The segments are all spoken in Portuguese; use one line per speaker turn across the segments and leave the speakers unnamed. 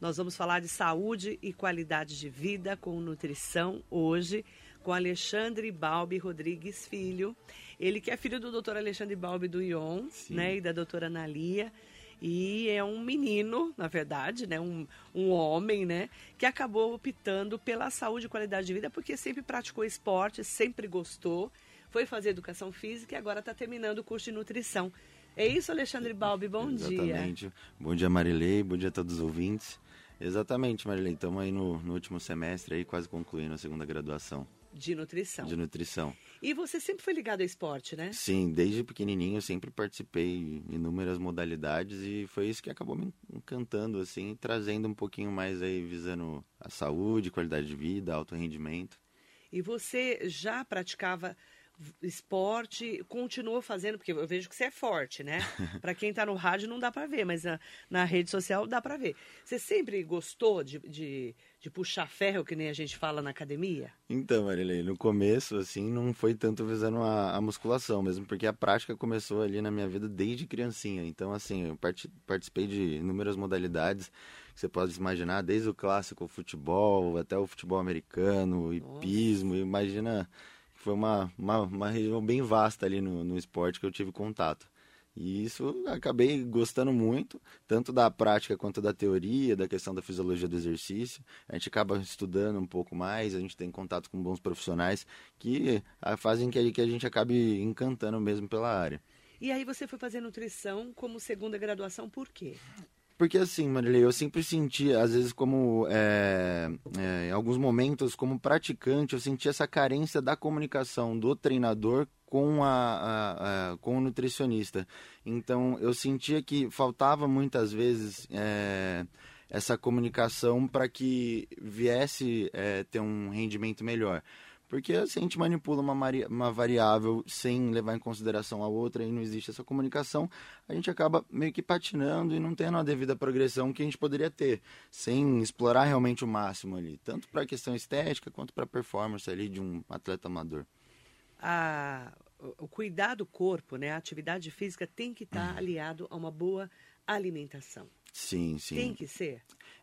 Nós vamos falar de saúde e qualidade de vida com nutrição hoje com Alexandre Balbi Rodrigues Filho. Ele que é filho do doutor Alexandre Balbi do ION, né, e da doutora Analia. E é um menino, na verdade, né, um, um homem, né, que acabou optando pela saúde e qualidade de vida porque sempre praticou esporte, sempre gostou, foi fazer educação física e agora está terminando o curso de nutrição. É isso, Alexandre Balbi, bom
Exatamente.
dia.
Exatamente. Bom dia, Marilei, bom dia a todos os ouvintes. Exatamente, Marilei, estamos aí no, no último semestre, aí quase concluindo a segunda graduação.
De nutrição.
De nutrição.
E você sempre foi ligado ao esporte, né?
Sim, desde pequenininho eu sempre participei em inúmeras modalidades e foi isso que acabou me encantando, assim, trazendo um pouquinho mais aí, visando a saúde, qualidade de vida, alto rendimento.
E você já praticava esporte, continuou fazendo, porque eu vejo que você é forte, né? para quem está no rádio não dá para ver, mas na, na, rede social dá para ver. Você sempre gostou de, de, de, puxar ferro, que nem a gente fala na academia?
Então, Marilei, no começo, assim, não foi tanto visando a, a, musculação, mesmo porque a prática começou ali na minha vida desde criancinha. Então, assim, eu part, participei de inúmeras modalidades que você pode imaginar, desde o clássico futebol até o futebol americano, o hipismo, imagina foi uma, uma, uma, região bem vasta ali no, no esporte que eu tive contato. E isso acabei gostando muito, tanto da prática quanto da teoria, da questão da fisiologia do exercício. A gente acaba estudando um pouco mais, a gente tem contato com bons profissionais que ah, fazem que a gente acabe encantando mesmo pela área.
E aí você foi fazer nutrição como segunda graduação, por quê?
Porque assim, Marilei, eu sempre senti, às vezes, como é, é, em alguns momentos, como praticante, eu senti essa carência da comunicação do treinador com, a, a, a, com o nutricionista. Então, eu sentia que faltava muitas vezes é, essa comunicação para que viesse é, ter um rendimento melhor. Porque se a gente manipula uma, uma variável sem levar em consideração a outra e não existe essa comunicação, a gente acaba meio que patinando e não tendo a devida progressão que a gente poderia ter, sem explorar realmente o máximo ali, tanto para a questão estética quanto para a performance ali de um atleta amador.
A, o cuidar do corpo, né, a atividade física tem que estar tá uhum. aliado a uma boa alimentação.
Sim, sim.
Tem que ser.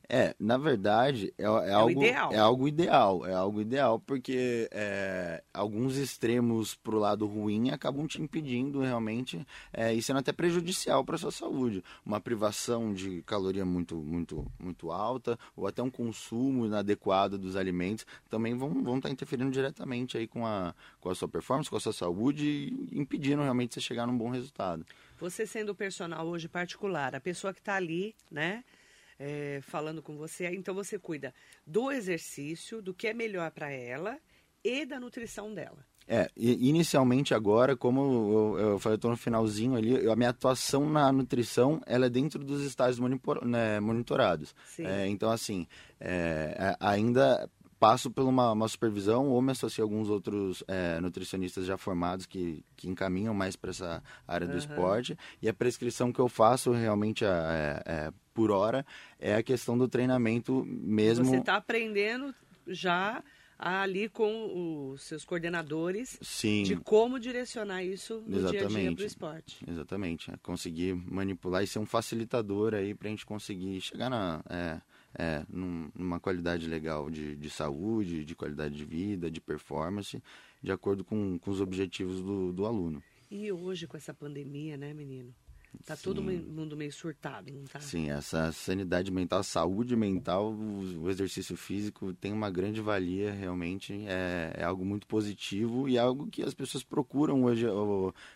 É, na verdade, é, é, é algo, ideal. é algo ideal. É algo ideal, porque é, alguns extremos pro lado ruim acabam te impedindo realmente é, e sendo até prejudicial para sua saúde. Uma privação de caloria muito, muito, muito alta, ou até um consumo inadequado dos alimentos, também vão estar vão tá interferindo diretamente aí com a, com a sua performance, com a sua saúde e impedindo realmente você chegar num bom resultado.
Você sendo personal hoje particular, a pessoa que está ali, né? É, falando com você. Então você cuida do exercício, do que é melhor para ela e da nutrição dela.
É, inicialmente agora, como eu, eu falei, eu tô no finalzinho ali, a minha atuação na nutrição, ela é dentro dos estágios monitor, né, monitorados. É, então, assim, é, ainda passo por uma, uma, supervisão ou me associo a alguns outros é, nutricionistas já formados que, que encaminham mais para essa área uhum. do esporte. E a prescrição que eu faço realmente é, é por hora é a questão do treinamento mesmo.
Você está aprendendo já ali com os seus coordenadores
Sim.
de como direcionar isso no
Exatamente.
dia a dia para o esporte.
Exatamente. É conseguir manipular e ser um facilitador aí para a gente conseguir chegar na, é, é, numa qualidade legal de, de saúde, de qualidade de vida, de performance, de acordo com, com os objetivos do, do aluno.
E hoje com essa pandemia, né, menino? Tá Sim. todo mundo meio surtado, não tá?
Sim, essa sanidade mental, saúde mental, o exercício físico tem uma grande valia, realmente é, é algo muito positivo e é algo que as pessoas procuram hoje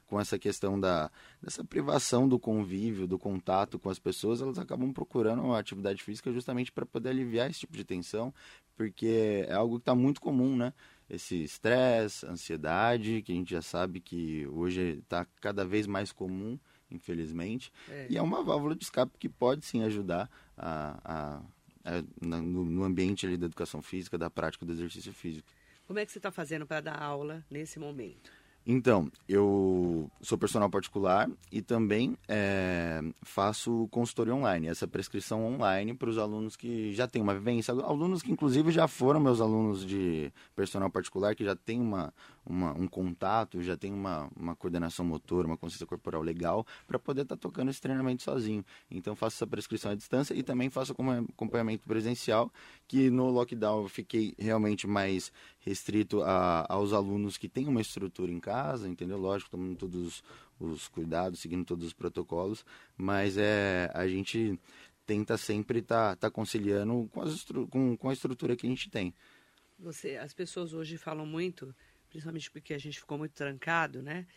com essa questão da, dessa privação do convívio, do contato com as pessoas, elas acabam procurando a atividade física justamente para poder aliviar esse tipo de tensão, porque é algo que está muito comum, né? Esse estresse, ansiedade, que a gente já sabe que hoje está cada vez mais comum infelizmente. É. E é uma válvula de escape que pode sim ajudar a, a, no, no, ambiente ali da educação física, da prática do exercício físico.
Como é que você está fazendo para dar aula nesse momento?
Então, eu sou personal particular e também é, faço consultoria online, essa prescrição online para os alunos que já têm uma vivência, alunos que inclusive já foram meus alunos de personal particular, que já têm uma, uma um contato, já tem uma, uma coordenação motor, uma consciência corporal legal, para poder estar tá tocando esse treinamento sozinho. Então, faço essa prescrição à distância e também faço acompanhamento presencial, que no lockdown eu fiquei realmente mais restrito a, aos alunos que têm uma estrutura em casa, entendeu? Lógico, tomando todos os cuidados, seguindo todos os protocolos, mas é a gente tenta sempre estar tá, tá conciliando com, as, com, com a estrutura que a gente tem.
Você, as pessoas hoje falam muito, principalmente porque a gente ficou muito trancado, né?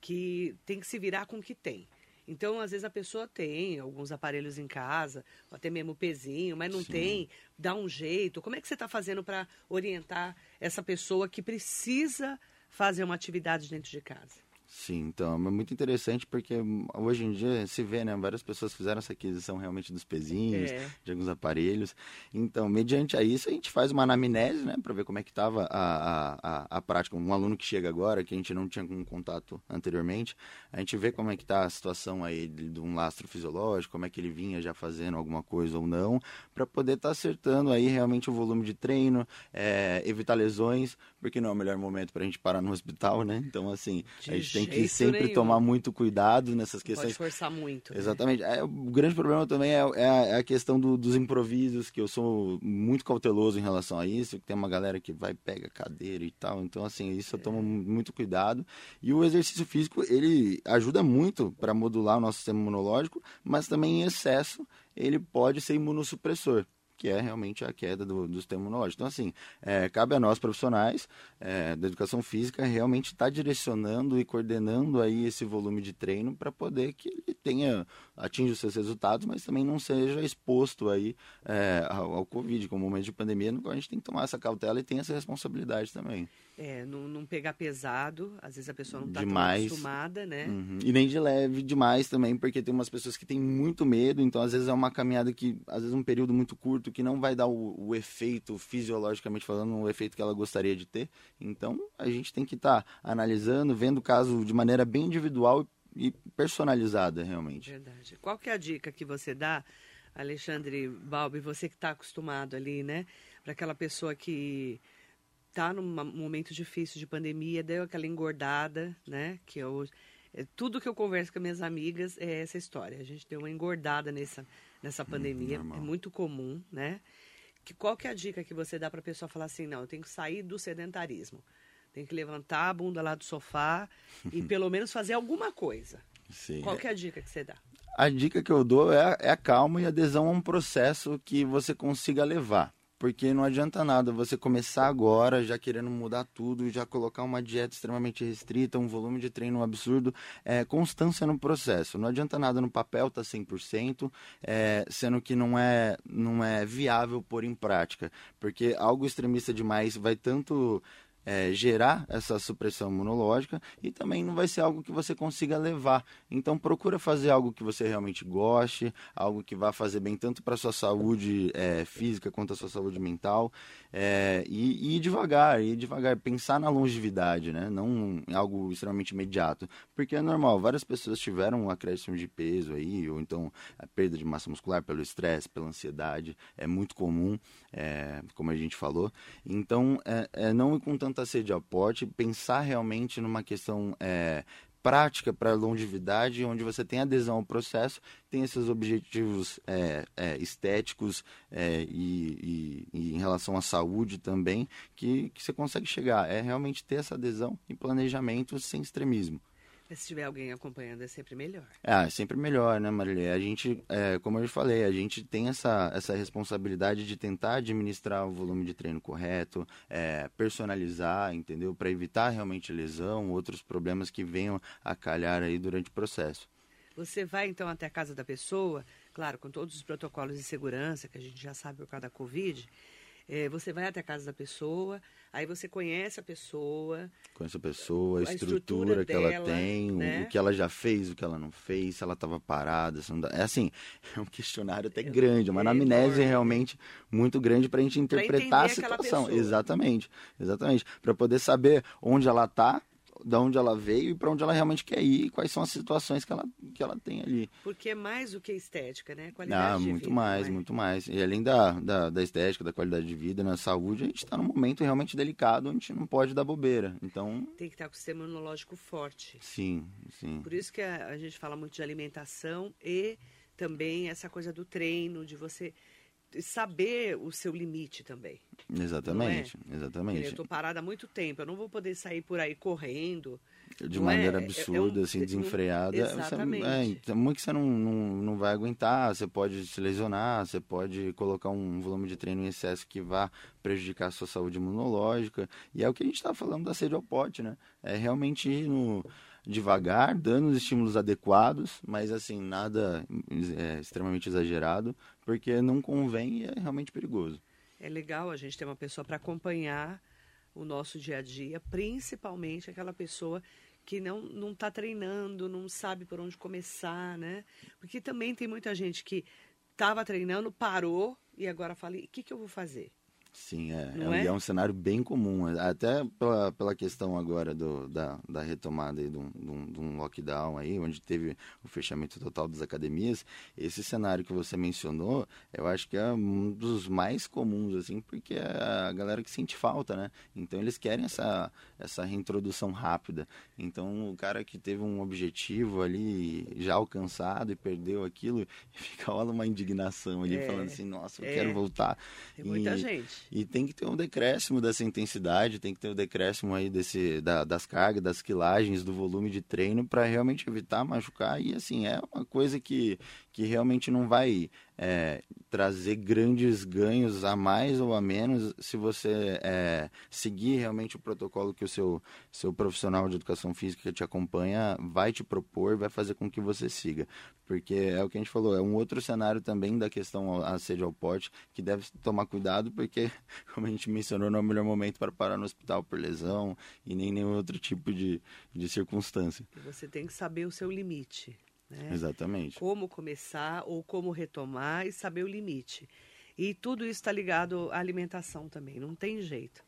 Que tem que se virar com o que tem. Então, às vezes a pessoa tem alguns aparelhos em casa, até mesmo pezinho, mas não Sim. tem, dá um jeito. Como é que você está fazendo para orientar essa pessoa que precisa fazer uma atividade dentro de casa?
Sim, então é muito interessante porque hoje em dia se vê, né? Várias pessoas fizeram essa aquisição realmente dos pezinhos, é. de alguns aparelhos. Então, mediante a isso, a gente faz uma anamnese, né? Para ver como é que estava a, a, a, prática. Um aluno que chega agora, que a gente não tinha um contato anteriormente, a gente vê como é que está a situação aí de, de, um lastro fisiológico, como é que ele vinha já fazendo alguma coisa ou não, para poder estar tá acertando aí realmente o volume de treino, é, evitar lesões, porque não é o melhor momento para a gente parar no hospital, né? Então, assim, de a gente tem tem que sempre nenhum. tomar muito cuidado nessas questões.
Pode forçar muito.
Né? Exatamente. É, o grande problema também é, é, a, é a, questão do, dos improvisos, que eu sou muito cauteloso em relação a isso. Tem uma galera que vai, pega cadeira e tal. Então, assim, isso eu tomo é. muito cuidado. E o exercício físico, ele ajuda muito para modular o nosso sistema imunológico, mas também em excesso ele pode ser imunossupressor que é realmente a queda do, do sistema imunológico. Então, assim, é, cabe a nós profissionais é, da educação física realmente estar tá direcionando e coordenando aí esse volume de treino para poder que ele tenha, atinja os seus resultados, mas também não seja exposto aí é, ao, ao, Covid, como momento de pandemia, no qual a gente tem que tomar essa cautela e tem essa responsabilidade também.
É, não, não pegar pesado, às vezes a pessoa não está acostumada, né?
Uhum. E nem de leve demais também, porque tem umas pessoas que têm muito medo, então às vezes é uma caminhada que, às vezes um período muito curto, que não vai dar o, o efeito, fisiologicamente falando, o efeito que ela gostaria de ter. Então a gente tem que estar tá analisando, vendo o caso de maneira bem individual e personalizada, realmente.
Verdade. Qual que é a dica que você dá, Alexandre Balbi, você que está acostumado ali, né? Para aquela pessoa que tá num momento difícil de pandemia, deu aquela engordada, né? Que eu, é, tudo que eu converso com minhas amigas é essa história. A gente deu uma engordada nessa, nessa hum, pandemia, hum, é muito comum, né? Que, qual que é a dica que você dá para a pessoa falar assim, não, eu tenho que sair do sedentarismo. Tem que levantar a bunda lá do sofá e pelo menos fazer alguma coisa. Sim. Qual que é a dica que você dá?
A dica que eu dou é, é a calma e adesão a um processo que você consiga levar porque não adianta nada você começar agora já querendo mudar tudo, já colocar uma dieta extremamente restrita, um volume de treino absurdo, é, constância no processo. Não adianta nada no papel tá 100%, é, sendo que não é, não é viável pôr em prática, porque algo extremista demais vai tanto é, gerar essa supressão imunológica e também não vai ser algo que você consiga levar. Então procura fazer algo que você realmente goste, algo que vá fazer bem tanto para a sua saúde é, física quanto a sua saúde mental é, e, e ir devagar, ir devagar, pensar na longevidade, né? não algo extremamente imediato, porque é normal, várias pessoas tiveram um acréscimo de peso aí, ou então a perda de massa muscular pelo estresse, pela ansiedade, é muito comum, é, como a gente falou, então é, é não com tanta sede ao pensar realmente numa questão é, prática para longevidade, onde você tem adesão ao processo, tem esses objetivos é, é, estéticos é, e, e, e, em relação à saúde também, que, que você consegue chegar. É realmente ter essa adesão e planejamento sem extremismo.
Mas se tiver alguém acompanhando, é sempre melhor.
Ah, é sempre melhor, né, Marilê? A gente, é, como eu falei, a gente tem essa, essa responsabilidade de tentar administrar o volume de treino correto, é, personalizar, entendeu? Para evitar realmente lesão, outros problemas que venham a calhar aí durante o processo.
Você vai então até a casa da pessoa, claro, com todos os protocolos de segurança que a gente já sabe por causa da Covid. É, você vai até a casa da pessoa, aí você conhece a pessoa.
Conhece a pessoa, a, a estrutura, estrutura, que dela, ela tem, né? o que ela já fez, o que ela não fez, se ela estava parada. Se dá... É assim, é um questionário até é, grande, uma é anamnese enorme. realmente muito grande para a gente interpretar a situação. Exatamente, exatamente. Para poder saber onde ela está de onde ela veio e para onde ela realmente quer ir, quais são as situações que ela, que ela tem ali.
Porque é mais do que estética, né? Qualidade
ah,
de
muito
vida,
mais,
é?
muito mais. E além da, da, da estética, da qualidade de vida, na saúde, a gente está num momento realmente delicado, onde a gente não pode dar bobeira. Então,
Tem que estar com o sistema imunológico forte.
sim, sim.
Por isso que a, a gente fala muito de alimentação e também essa coisa do treino, de você saber o seu limite também.
Exatamente,
Eu
exatamente.
estou parada há muito tempo, eu não vou poder sair por aí correndo.
De
é-
maneira
é- é
absurda,
um-
assim, desenfreada. Você-
Exatamente.
é, então, muito que você não, não, não vai aguentar, você pode se lesionar, você pode colocar um volume de treino em excesso que vá prejudicar a sua saúde imunológica. E é o que a gente está falando da sede ao pote, né? É realmente ir no, devagar, dando os estímulos adequados, mas assim, nada é, extremamente exagerado, porque não convém e é realmente perigoso.
É legal a gente ter uma pessoa para acompanhar o nosso dia a dia, principalmente aquela pessoa que não não está treinando, não sabe por onde começar, né? Porque também tem muita gente que estava treinando, parou e agora fala, o que, que eu vou fazer?
Sim, é, é, um,
é?
um cenário bem comum, até pela, pela questão agora do, da, da retomada aí de, um, de um- lockdown aí, onde teve o fechamento total das academias, esse cenário que você mencionou, eu acho que é um dos mais comuns, assim, porque é a galera que sente falta, né? Então eles querem essa, essa reintrodução rápida. Então o cara que teve um objetivo ali já alcançado e perdeu aquilo, fica rola uma indignação ali,
É,
falando assim, nossa, eu
é.
quero voltar.
Tem muita
E-
gente.
E tem que ter um decréscimo dessa intensidade, tem que ter um decréscimo aí desse, da- das cargas, das quilagens, do volume de treino para realmente evitar machucar. E assim, é uma coisa que, que realmente não vai é, trazer grandes ganhos a mais ou a menos se você é, seguir realmente o protocolo que o seu, seu profissional de educação física te acompanha vai te propor, vai fazer com que você siga. Porque é o que a gente falou, é um outro cenário também da questão sede ao pote, que deve tomar cuidado, porque, como a gente mencionou, não é o melhor momento para parar no hospital por lesão e nem nenhum outro tipo de, de circunstância.
Você tem que saber o seu limite, né?
Exatamente.
como começar ou como retomar e saber o limite. E tudo isso está ligado à alimentação também, não tem jeito.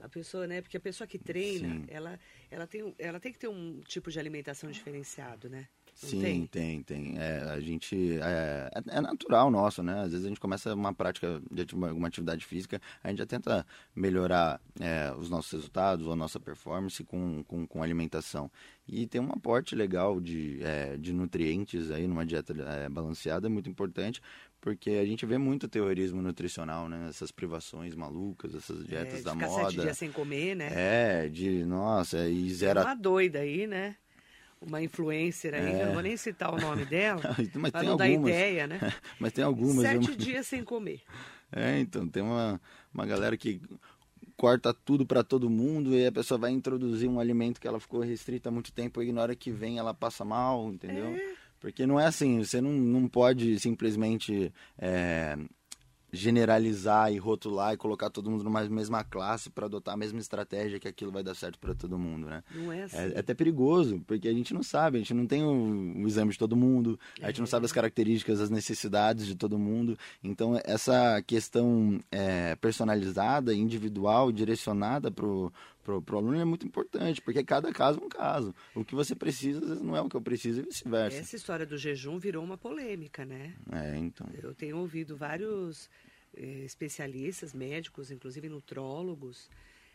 A pessoa, né? Porque a pessoa que treina,
Sim.
ela, ela, tem, ela tem que ter um tipo de alimentação diferenciado, né?
Sim,
tem?
tem, tem. É, a gente. É, é- é natural nosso, né? Às vezes a gente começa uma prática de alguma atividade física, a gente já tenta melhorar é, os nossos resultados ou a nossa performance com, com, com alimentação. E tem um aporte legal de, é, de nutrientes aí numa dieta é, balanceada, é muito importante, porque a gente vê muito terrorismo nutricional, né? Essas privações malucas, essas
É,
dietas
de
da moda.
sete dias sem comer, né?
É, de, nossa, e zero.
uma doida aí, né? Uma influencer aí,
É.
eu não vou nem citar o nome dela,
Mas
para não dar
algumas.
ideia, né?
Mas tem algumas.
Sete dias sem comer.
É, então, tem uma, uma galera que corta tudo para todo mundo e a pessoa vai introduzir um alimento que ela ficou restrita há muito tempo e na hora que vem ela passa mal, entendeu? Porque não é assim, você não, não pode simplesmente é, generalizar e rotular e colocar todo mundo numa mesma classe para adotar a mesma estratégia que aquilo vai dar certo para todo mundo, né?
Não é assim.
É, é até perigoso, porque a gente não sabe, a gente não tem o, o exame de todo mundo, a gente não sabe as características, as necessidades de todo mundo. Então, essa questão é, personalizada, individual, direcionada pro, pro, pro aluno é muito importante, porque cada caso é um caso. O que você precisa, às vezes, não é o que eu preciso e vice-versa.
Essa história do jejum virou uma polêmica, né?
É, então.
Eu tenho ouvido vários eh, especialistas, médicos, inclusive nutrólogos,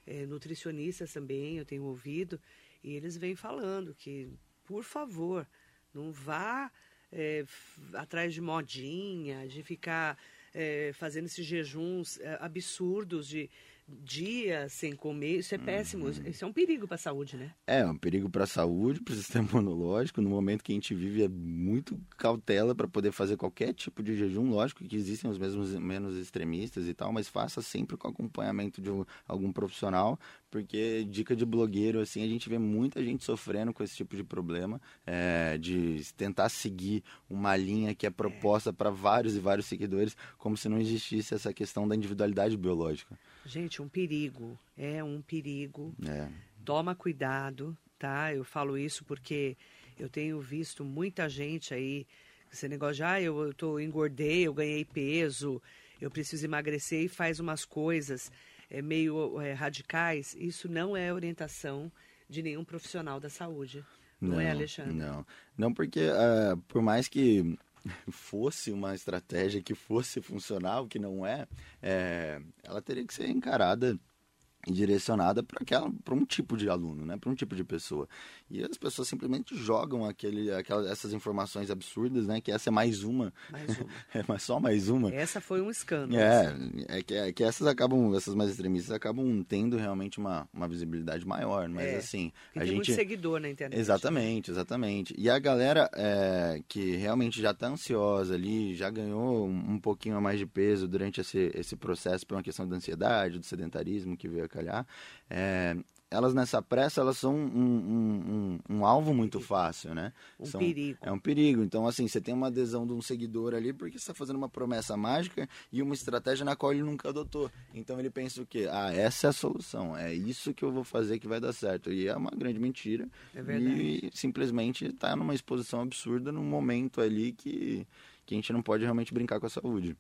eh, nutricionistas também, eu tenho ouvido, e eles vêm falando que, por favor, não vá eh, atrás de modinha, de ficar eh, fazendo esses jejuns eh, absurdos de dias sem comer. Isso é péssimo, isso é um perigo para a saúde, né?
É, um perigo para a saúde, para o sistema imunológico. No momento que a gente vive, é muito cautela para poder fazer qualquer tipo de jejum. Lógico que existem os mesmos menos extremistas e tal, mas faça sempre com acompanhamento de um- algum profissional, porque dica de blogueiro, assim, a gente vê muita gente sofrendo com esse tipo de problema, é, de tentar seguir uma linha que é proposta para vários e vários seguidores, como se não existisse essa questão da individualidade biológica.
Gente, um perigo, é um perigo.
É.
toma cuidado, tá? Eu falo isso porque eu tenho visto muita gente aí, esse negócio de, ah, eu, eu tô, engordei, eu ganhei peso, eu preciso emagrecer e faz umas coisas é, meio é, radicais. Isso não é orientação de nenhum profissional da saúde. Não, é, Alexandre?
Não, não porque uh, por mais que fosse uma estratégia que fosse funcional, que não é, é ela teria que ser encarada direcionada para aquela para um tipo de aluno, né, para um tipo de pessoa. E as pessoas simplesmente jogam aquele aquelas essas informações absurdas, né, que essa é mais uma.
Mais uma.
é mas só mais uma.
Essa foi um escândalo.
É, é que, é que essas acabam essas mais extremistas acabam tendo realmente uma, uma visibilidade maior, mas é, assim,
a
tem
gente
muito
seguidor na internet.
Exatamente, exatamente. E a galera é, que realmente já está ansiosa ali, já ganhou um, um pouquinho a mais de peso durante esse esse processo por uma questão da ansiedade, do sedentarismo que veio é, elas nessa pressa elas são um, um, um, um alvo muito fácil, né?
Um
são,
perigo.
É um perigo. Então, assim, você tem uma adesão de um seguidor ali porque você está fazendo uma promessa mágica e uma estratégia na qual ele nunca adotou. Então ele pensa o quê? Ah, essa é a solução. É isso que eu vou fazer que vai dar certo. E é uma grande mentira.
É verdade.
E simplesmente está numa exposição absurda num momento ali que, que a gente não pode realmente brincar com a saúde.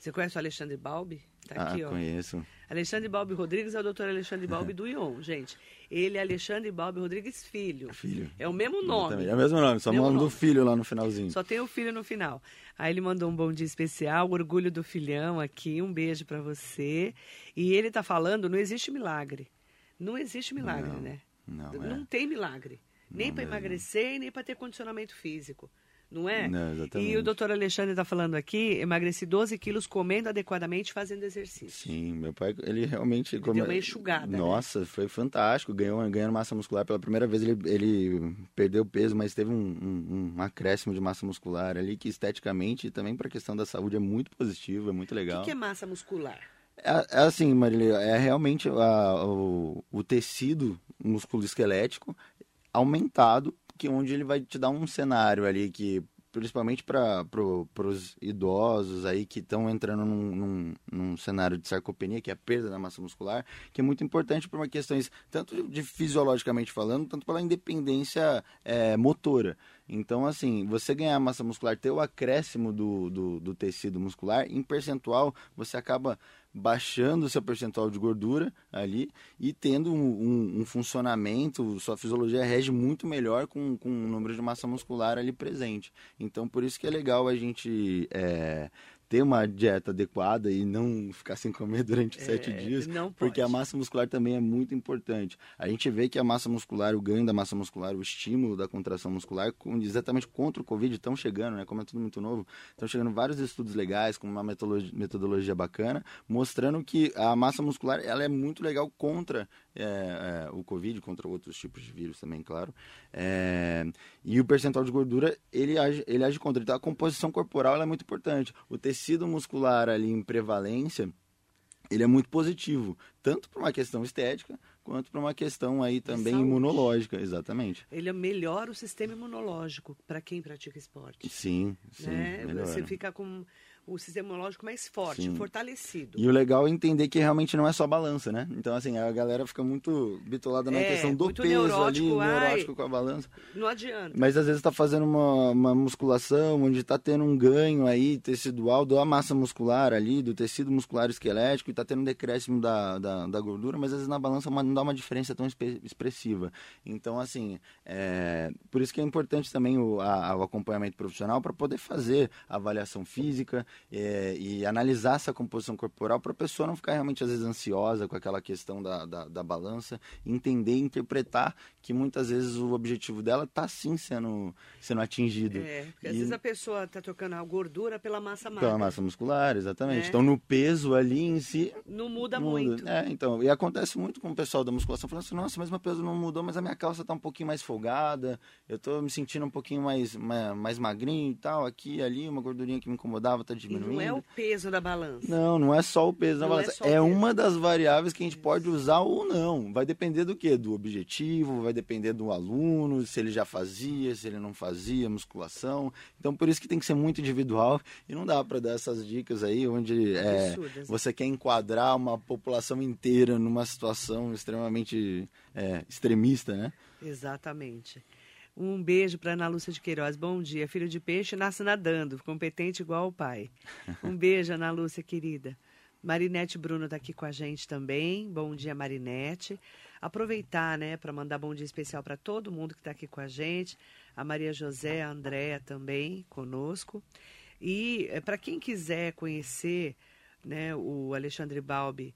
Você conhece o Alexandre Balbi?
Tá ah, aqui, ó. conheço.
Alexandre Balbi Rodrigues é o doutor Alexandre Balbi do ION, gente. Ele é Alexandre Balbi Rodrigues Filho.
Filho.
É o mesmo nome.
É o mesmo nome, só manda o filho lá no finalzinho.
Só tem o filho no final. Aí ele mandou um bom dia especial, orgulho do filhão aqui, um beijo para você. E ele tá falando, não existe milagre. Não existe milagre,
não,
né?
Não,
não
é.
tem milagre. Nem para emagrecer, nem para ter condicionamento físico não é?
Não, exatamente.
E o doutor Alexandre está falando aqui, emagreci 12 quilos comendo adequadamente fazendo exercício.
Sim, meu pai, ele realmente...
Ele come... Deu uma enxugada, né?
Nossa, né? foi fantástico, ganhou, ganhando massa muscular. Pela primeira vez ele, ele perdeu peso, mas teve um, um, um acréscimo de massa muscular ali, que esteticamente e também para a questão da saúde é muito positivo, é muito legal.
O que, que é massa muscular?
É, é assim, Marília, é realmente a, o, o tecido musculoesquelético aumentado que onde ele vai te dar um cenário ali que principalmente para pro, os idosos aí que estão entrando num, num, num, cenário de sarcopenia, que é a perda da massa muscular, que é muito importante por uma questões tanto de fisiologicamente falando, tanto pela independência é, motora. Então, assim, você ganhar massa muscular, ter o acréscimo do, do, do tecido muscular, em percentual, você acaba baixando seu percentual de gordura ali e tendo um, um, um, funcionamento, sua fisiologia rege muito melhor com, com um número de massa muscular ali presente. Então, por isso que é legal a gente é, ter uma dieta adequada e não ficar sem comer durante é, sete dias, porque a massa muscular também é muito importante. A gente vê que a massa muscular, o ganho da massa muscular, o estímulo da contração muscular, exatamente contra o Covid, estão chegando, né? Como é tudo muito novo, estão chegando vários estudos legais, com uma metodologia, metodologia bacana, mostrando que a massa muscular ela é muito legal contra é, é, o Covid, contra outros tipos de vírus também, claro. É, e o percentual de gordura, ele age, ele age contra. Então, a composição corporal é muito importante. O tecido muscular ali em prevalência, ele é muito positivo, tanto para uma questão estética, quanto para uma questão aí também imunológica, exatamente.
Ele melhora o sistema imunológico para quem pratica esporte.
Sim, sim.
Né? Você fica com o sistema imunológico mais forte, Sim. fortalecido.
E o legal é entender que realmente não é só balança, né? Então, assim, a galera fica muito bitolada na é, questão do peso neurótico, ali, ai, neurótico com a balança.
Não adianta.
Mas às vezes está fazendo uma, uma musculação onde está tendo um ganho aí tecidual da massa muscular ali, do tecido muscular esquelético, e está tendo um decréscimo da, da, da, gordura, mas às vezes na balança não dá uma diferença tão expressiva. Então, assim, é, por isso que é importante também o, a, o acompanhamento profissional para poder fazer avaliação física é, e analisar essa composição corporal para a pessoa não ficar realmente, às vezes, ansiosa com aquela questão da, da, da balança, entender e interpretar que muitas vezes o objetivo dela está sim sendo, sendo atingido.
É, porque às vezes a pessoa está trocando a gordura pela massa magra.
Pela massa muscular, exatamente. É. Então, no peso ali em si...
Não muda, muda, muito.
É, então, e acontece muito com o pessoal da musculação, falando assim, nossa, mas meu peso não mudou, mas a minha calça está um pouquinho mais folgada, eu estou me sentindo um pouquinho mais, mais, mais magrinho e tal, aqui e ali, uma gordurinha que me incomodava está diminuindo. E
não é o peso da balança.
Não, não é só o peso da não é balança. É, é uma das variáveis que a gente pode usar ou não. Vai depender do quê? Do objetivo, vai depender do aluno, se ele já fazia, se ele não fazia musculação. Então, por isso que tem que ser muito individual e não dá para dar essas dicas aí onde é, você quer enquadrar uma população inteira numa situação extremamente é, extremista, né?
Exatamente. Um beijo para Ana Lúcia de Queiroz. Bom dia. Filho de peixe nasce nadando, competente igual o pai. Um beijo, Ana Lúcia, querida. Marinete Bruno está aqui com a gente também. Bom dia, Marinete. Aproveitar, né, para mandar bom dia especial para todo mundo que está aqui com a gente. A Maria José, a Andréa também conosco. E é, para quem quiser conhecer né, o Alexandre Balbi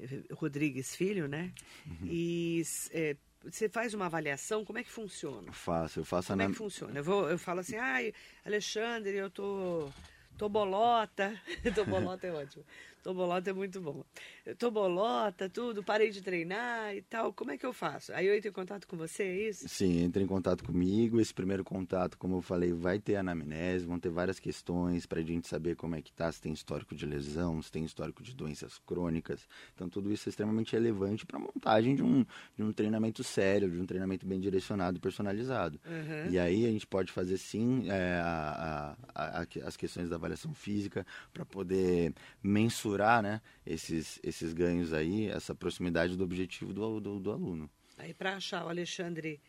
eh, Rodrigues Filho, né? Uhum. E é, você faz uma avaliação, como é que funciona?
Faço, eu faço
Como é que funciona? Eu, vou, eu falo assim, ai, Alexandre, eu tô, tô bolota. tô bolota é ótimo. Tobolota é muito bom. Tobolota, tudo, parei de treinar e tal. Como é que eu faço? Aí eu entro em contato com você, é isso?
Sim, entre em contato comigo. Esse primeiro contato, como eu falei, vai ter anamnese, vão ter várias questões para a gente saber como é que tá, se tem histórico de lesão, se tem histórico de doenças crônicas. Então tudo isso é extremamente relevante para a montagem de um, de um treinamento sério, de um treinamento bem direcionado e personalizado. Uhum. E aí a gente pode fazer sim é, a, a, a, as questões da avaliação física para poder mensurar mensurar né, esses, esses ganhos aí, essa proximidade do objetivo do, do, do aluno.
Aí para achar o Alexandre,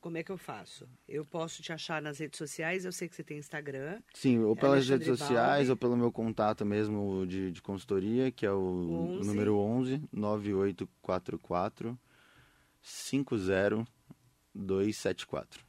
como é que eu faço? Eu posso te achar nas redes sociais, eu sei que você tem Instagram.
Sim, ou pelas Alexandre redes sociais, Balbi. ou pelo meu contato mesmo de, de consultoria, que é o, 11. número 11 9844 50274.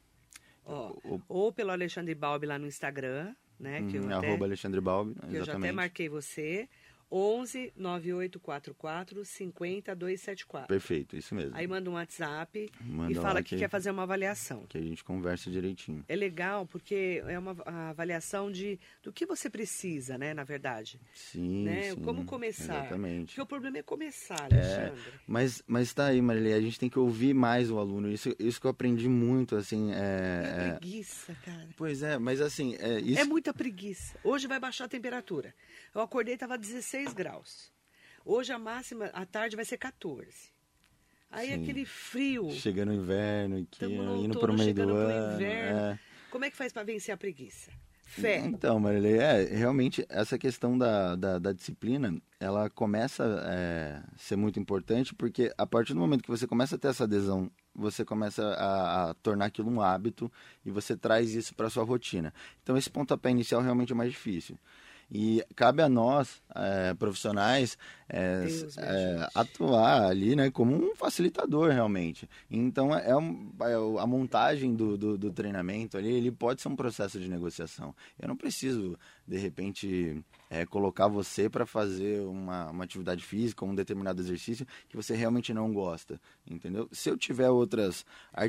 Ó, o, ou pelo Alexandre Balbi lá no Instagram, né?
Que eu até, arroba Alexandre Balbi,
que eu já até marquei você. 11 9844 50274.
Perfeito, isso mesmo.
Aí manda um WhatsApp manda e fala que, que, quer fazer uma avaliação.
Que a gente conversa direitinho.
É legal porque é uma avaliação de do que você precisa, né, na verdade.
Sim,
né?
sim
Como começar.
Exatamente.
Porque o problema é começar, é, Alexandre. É,
mas, mas tá aí, Marília, a gente tem que ouvir mais o aluno. Isso, isso que eu aprendi muito, assim...
É, é preguiça, cara.
Pois é, mas assim... É, isso...
é muita preguiça. Hoje vai baixar a temperatura. Eu acordei, estava 16 graus. Hoje a máxima, à tarde, vai ser 14. Aí Sim. aquele frio.
Chega no inverno aqui, indo para o meio do ano. É.
Como é que faz para vencer a preguiça? Fé.
Então, Marilei, é, realmente essa questão da, da, da disciplina, ela começa a é, ser muito importante, porque a partir do momento que você começa a ter essa adesão, você começa a, a tornar aquilo um hábito e você traz isso para sua rotina. Então, esse pontapé inicial realmente é mais difícil. E cabe a nós, é, profissionais, é, é, atuar ali né, como um facilitador realmente. Então, é, um, é a montagem do, do, do, treinamento ali, ele pode ser um processo de negociação. Eu não preciso, de repente, é, colocar você para fazer uma, uma atividade física, um determinado exercício que você realmente não gosta, entendeu? Se eu tiver outras,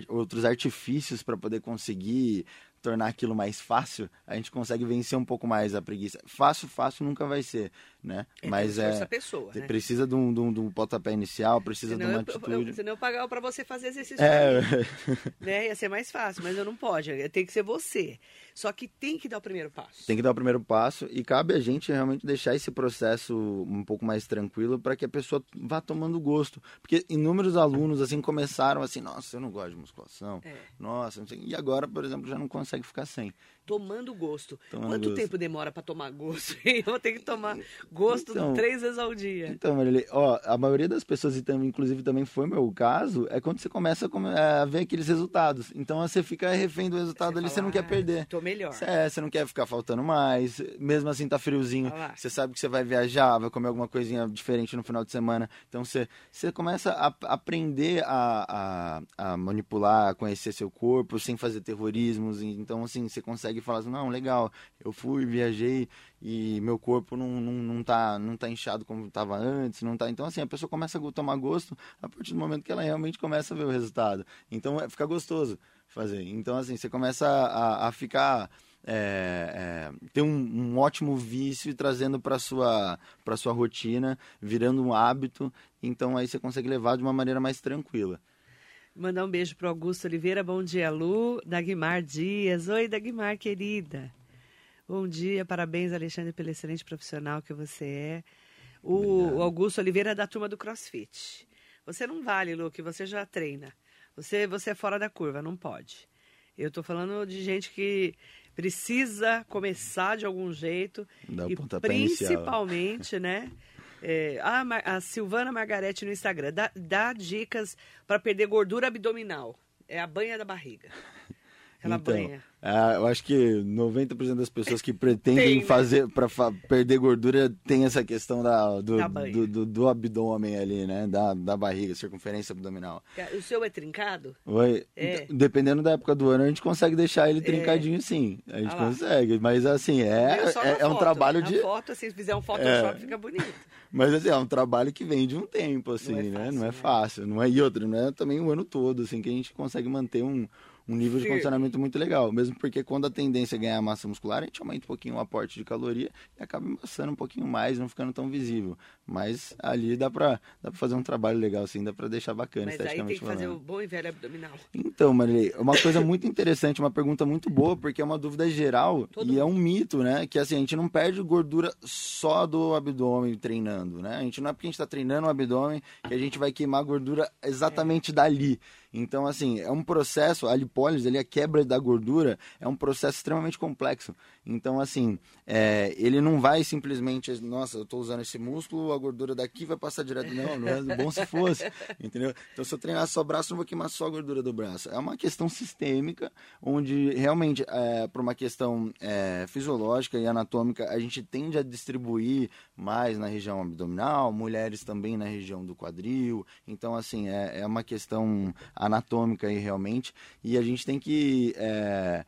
outros artifícios para poder conseguir tornar aquilo mais fácil, a gente consegue vencer um pouco mais a preguiça. Fácil, fácil nunca vai ser, né?
É,
Mas é,
pessoa, né?
precisa de um, de, um, de um pontapé inicial, precisa senão de uma eu, atitude.
Eu, senão eu pagar para você fazer exercício é... né? Ia ser mais fácil, mas eu não pode, tem que ser você. Só que tem que dar o primeiro passo.
Tem que dar o primeiro passo e cabe a gente realmente deixar esse processo um pouco mais tranquilo para que a pessoa vá tomando gosto. Porque inúmeros alunos assim começaram assim, nossa, eu não gosto de musculação. É. Nossa, e agora, por exemplo, já não consegue ficar sem
tomando gosto. Tomando Quanto gosto. tempo demora para tomar gosto? Eu vou ter que tomar gosto então, três vezes ao dia.
Então, Marília, ó, a maioria das pessoas, inclusive também foi meu caso, é quando você começa a ver aqueles resultados. Então você fica refém do resultado você ali, fala, você não quer perder.
Ah, tô melhor.
É, você não quer ficar faltando mais. Mesmo assim tá friozinho. Você sabe que você vai viajar, vai comer alguma coisinha diferente no final de semana. Então você, você começa a aprender a, a, a manipular, a conhecer seu corpo sem fazer terrorismos. Então, assim, você consegue consegue falar assim, não, legal, eu fui, viajei e meu corpo não, não, não, tá, não tá inchado como estava antes, não tá. Então, assim, a pessoa começa a tomar gosto a partir do momento que ela realmente começa a ver o resultado. Então, é, fica gostoso fazer. Então, assim, você começa a, a ficar... É, é, ter um, um, ótimo vício trazendo para sua para sua rotina, virando um hábito. Então aí você consegue levar de uma maneira mais tranquila.
Mandar um beijo para Augusto Oliveira. Bom dia, Lu. Dagmar Dias. Oi, Dagmar, querida. Bom dia, parabéns, Alexandre, pelo excelente profissional que você é. O, o Augusto Oliveira é da turma do CrossFit. Você não vale, Lu, que você já treina. Você, você é fora da curva, não pode. Eu estou falando de gente que precisa começar de algum jeito.
Dá
e principalmente, né? É, a, a, Silvana Margarete no Instagram dá, dá dicas para perder gordura abdominal. É a banha da barriga. Aquela
então,
banha.
É, eu acho que 90% das pessoas que pretendem tem, né? fazer para fa perder gordura tem essa questão da, do, da do, do, do, abdômen ali, né? Da, da barriga, circunferência abdominal.
O seu é trincado?
Oi. É. Dependendo da época do ano, a gente consegue deixar ele é. trincadinho é. sim. A gente ah consegue. Mas assim, é, é, é um trabalho de.
foto, se fizer um Photoshop, é. fica bonito.
Mas assim, é um trabalho que vem de um tempo, assim, não né? Fácil, não é fácil. Não é e outra, não é também o ano todo, assim, que a gente consegue manter um um nível de condicionamento muito legal. Mesmo porque quando a tendência é ganhar massa muscular, a gente aumenta um pouquinho o aporte de caloria e acaba embaçando um pouquinho mais, não ficando tão visível. Mas ali dá pra, dá pra fazer um trabalho legal, assim, dá pra deixar bacana.
Mas aí tem que fazer o bom e velho abdominal.
Então, Marilei, uma coisa muito interessante, uma pergunta muito boa, porque é uma dúvida geral Todo e mundo. é um mito, né? Que assim, a gente não perde gordura só do abdômen treinando, né? A gente não é porque a gente tá treinando o abdômen que a gente vai queimar gordura exatamente é. dali. Então, assim, é um processo, a lipólise, ali, a quebra da gordura, é um processo extremamente complexo. Então, assim, é, ele não vai simplesmente, nossa, eu estou usando esse músculo, a gordura daqui vai passar direto. Não, não é bom se fosse, entendeu? Então, se eu treinar só o braço, não vou queimar só a gordura do braço. É uma questão sistêmica, onde realmente, é, por uma questão é, fisiológica e anatômica, a gente tende a distribuir mais na região abdominal, mulheres também na região do quadril. Então, assim, é, é uma questão anatômica aí realmente. E a gente tem que é,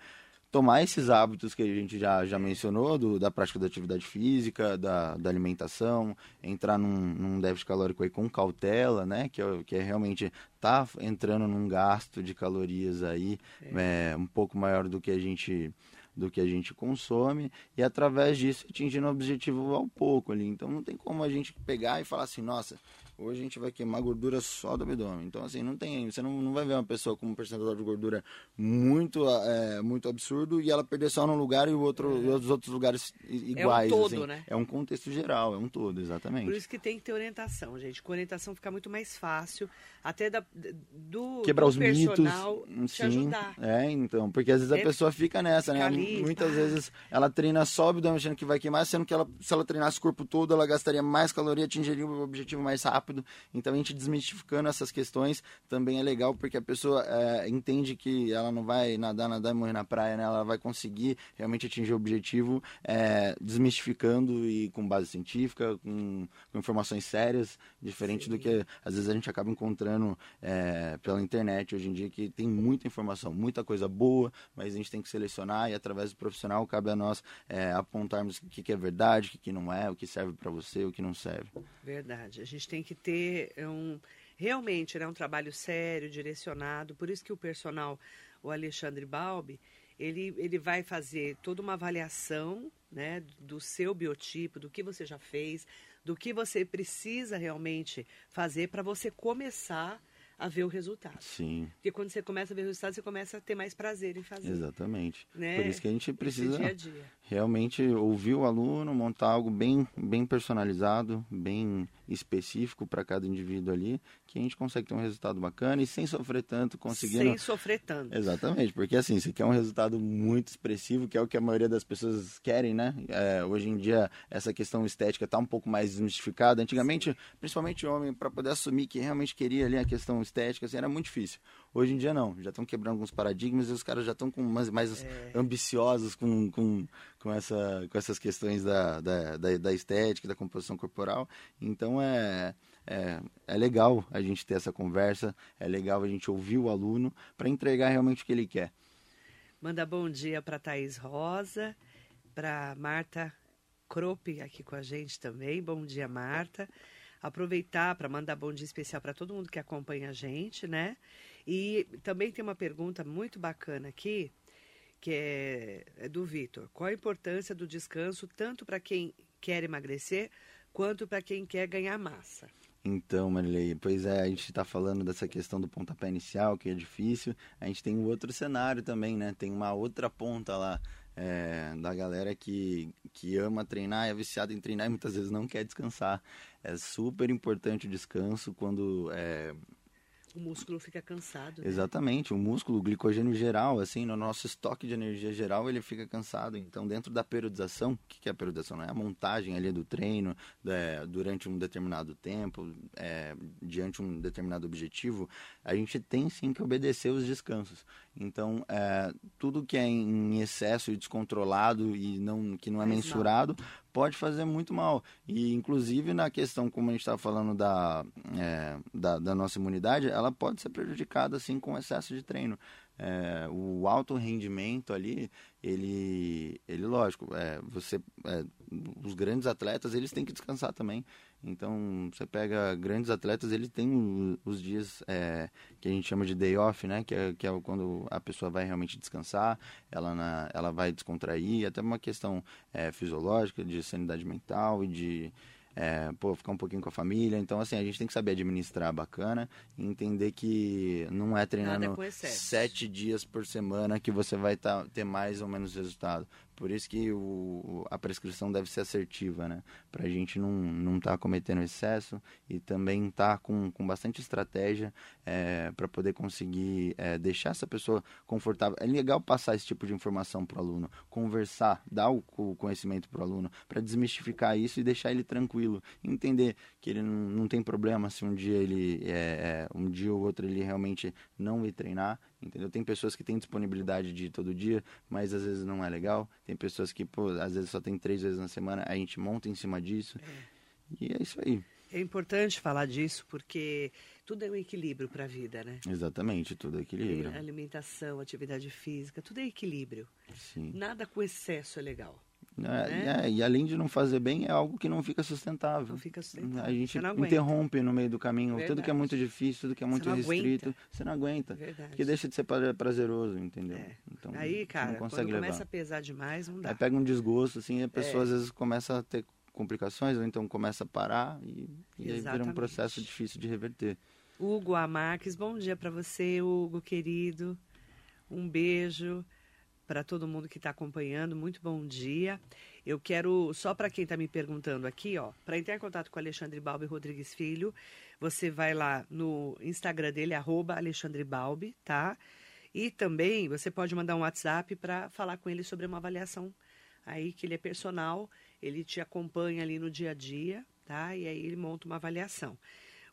tomar esses hábitos que a gente já, já mencionou, do, da prática da atividade física, da, da alimentação, entrar num, num déficit calórico aí com cautela, né? Que é, que é realmente tá entrando num gasto de calorias aí é. É, um pouco maior do que a gente do que a gente consome e através disso atingindo o objetivo ao pouco ali. Então não tem como a gente pegar e falar assim, nossa, Hoje a gente vai queimar gordura só do abdômen. Então, assim, não tem. Você não, não vai ver uma pessoa com um percentual de gordura muito, é, muito absurdo e ela perder só num lugar e, o outro, é. e os outros lugares iguais. É um todo, assim. né? É um contexto geral, é um todo, exatamente.
Por isso que tem que ter orientação, gente. Com orientação fica muito mais fácil, até da, do,
Quebrar
do
os personal mitos, te sim, ajudar. É, então. Porque às vezes a é, pessoa fica nessa, né? Ali, Muitas tá. vezes ela treina só o abdômen achando que vai queimar, sendo que ela, se ela treinasse o corpo todo, ela gastaria mais caloria, atingiria o objetivo mais rápido rápido. Então a gente desmistificando essas questões também é legal porque a pessoa é, entende que ela não vai nadar, nadar e morrer na praia, né? Ela vai conseguir realmente atingir o objetivo é, desmistificando e com base científica, com, com informações sérias, diferente Sim. do que às vezes a gente acaba encontrando é, pela internet hoje em dia que tem muita informação, muita coisa boa, mas a gente tem que selecionar e através do profissional cabe a nós é, apontarmos o que, que é verdade, o que, que não é, o que serve para você, o que não serve.
Verdade. A gente tem que ter um realmente né, um trabalho sério, direcionado. Por isso que o personal, o Alexandre Balbi, ele, ele vai fazer toda uma avaliação né, do seu biotipo, do que você já fez, do que você precisa realmente fazer para você começar ver o resultado.
Sim.
Porque quando você começa a ver o resultado, você começa a ter mais prazer em fazer.
Exatamente. Né? Por isso que a gente precisa
dia dia.
realmente ouvir o aluno, montar algo bem, bem personalizado, bem específico para cada indivíduo ali, que a gente consegue ter um resultado bacana e sem sofrer tanto, conseguindo...
Sem sofrer tanto.
Exatamente, porque assim, você quer um resultado muito expressivo, que é o que a maioria das pessoas querem, né? É, hoje em dia, essa questão estética está um pouco mais desmistificada. Antigamente, Sim. principalmente homem, para poder assumir que realmente queria ali a questão estética, assim, era muito difícil. Hoje em dia não, já estão quebrando alguns paradigmas e os caras já estão com mais, mais é. ambiciosos com, com, com, essa, com essas questões da, da, da, da estética, da composição corporal. Então é, é, é legal a gente ter essa conversa, é legal a gente ouvir o aluno para entregar realmente o que ele quer.
Manda bom dia para Thaís Rosa, para Marta Crope aqui com a gente também. Bom dia, Marta. Aproveitar para mandar bom dia especial para todo mundo que acompanha a gente, né? E também tem uma pergunta muito bacana aqui, que é, é do Vitor. Qual a importância do descanso tanto para quem quer emagrecer quanto para quem quer ganhar massa?
Então, Marilei, pois é, a gente está falando dessa questão do pontapé inicial, que é difícil. A gente tem um outro cenário também, né? Tem uma outra ponta lá é, da galera que, que ama treinar, é viciada em treinar e muitas vezes não quer descansar. É super importante o descanso quando é,
O músculo fica cansado.
Né? Exatamente, o músculo, o glicogênio geral, assim, no nosso estoque de energia geral, ele fica cansado. Então, dentro da periodização, o que é a periodização? É a montagem ali do treino é, durante um determinado tempo, é, diante um determinado objetivo, a gente tem sim que obedecer os descansos. Então, é, tudo que é em excesso e descontrolado e não, que não é mensurado, pode fazer muito mal. E, inclusive, na questão, como a gente estava falando da, é, da, da, nossa imunidade, ela pode ser prejudicada, assim, com excesso de treino. É, o alto rendimento ali, ele, ele lógico, é, você, é, os grandes atletas, eles têm que descansar também. Então, você pega grandes atletas, eles têm os dias é, que a gente chama de day off, né? Que é, que é quando a pessoa vai realmente descansar, ela, na, ela vai descontrair, até uma questão é, fisiológica, de sanidade mental e de é, pô, ficar um pouquinho com a família. Então, assim, a gente tem que saber administrar bacana e entender que não é treinando é sete dias por semana que você vai tá, ter mais ou menos resultado. Por isso que o, a prescrição deve ser assertiva, né? Para a gente não estar tá cometendo excesso e também estar tá com, com bastante estratégia é, para poder conseguir é, deixar essa pessoa confortável. É legal passar esse tipo de informação para o aluno, conversar, dar o, o conhecimento para o aluno, para desmistificar isso e deixar ele tranquilo. Entender que ele não, não tem problema se um dia ele, é, é um dia ou outro ele realmente não ir treinar entendeu? Tem pessoas que têm disponibilidade de ir todo dia, mas às vezes não é legal. Tem pessoas que, pô, às vezes só tem três vezes na semana, a gente monta em cima disso. É. E é isso aí.
É importante falar disso porque tudo é um equilíbrio para a vida, né?
Exatamente, tudo é equilíbrio.
Alimentação, atividade física, tudo é equilíbrio.
Sim.
Nada com excesso é legal.
É, né? é, e além de não fazer bem, é algo que não fica sustentável.
Não fica sustentável.
A gente interrompe no meio do caminho. Verdade. Tudo que é muito difícil, tudo que é muito você restrito, aguenta. você não aguenta. Verdade. Porque deixa de ser prazeroso, entendeu?
É. Então, Aí, cara, não consegue quando levar. começa a pesar demais, não dá.
Aí pega um desgosto, assim, a pessoa é. às vezes começa a ter complicações, ou então começa a parar e, e aí vira um processo difícil de reverter.
Hugo Amarques, bom dia para você, Hugo, querido. Um beijo para todo mundo que está acompanhando. Muito bom dia. Eu quero, só para quem está me perguntando aqui, ó, para entrar em contato com Alexandre Balbi Rodrigues Filho, você vai lá no Instagram dele, arroba Alexandre Balbi, tá? E também você pode mandar um WhatsApp para falar com ele sobre uma avaliação aí, que ele é personal, ele te acompanha ali no dia a dia, tá? E aí ele monta uma avaliação.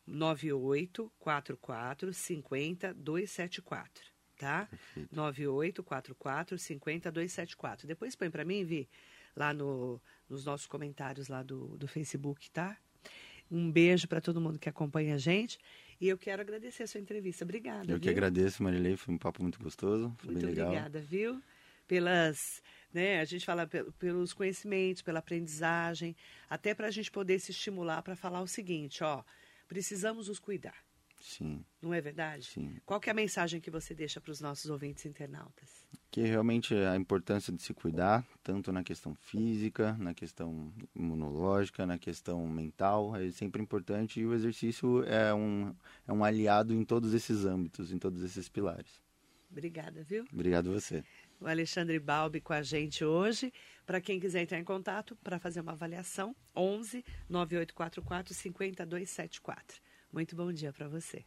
9844 50 274 tá? 9844 50274. Depois põe para mim, Vi, lá no, nos nossos comentários lá do, do Facebook, tá? Um beijo para todo mundo que acompanha a gente. E eu quero agradecer a sua entrevista. Obrigada.
Eu viu? que agradeço, Marilei. Foi um papo muito gostoso. Foi
muito
bem legal.
obrigada, viu? Pelas. Né, a gente fala pelos conhecimentos, pela aprendizagem, até para a gente poder se estimular para falar o seguinte: ó, precisamos nos cuidar.
Sim.
Não é verdade?
Sim.
Qual que é a mensagem que você deixa para os nossos ouvintes internautas?
Que realmente a importância de se cuidar, tanto na questão física, na questão imunológica, na questão mental, é sempre importante e o exercício é um, é um aliado em todos esses âmbitos, em todos esses pilares.
Obrigada, viu?
Obrigado você.
O Alexandre Balbi com a gente hoje. Para quem quiser entrar em contato para fazer uma avaliação, 11 9844 5274. Muito bom dia para você.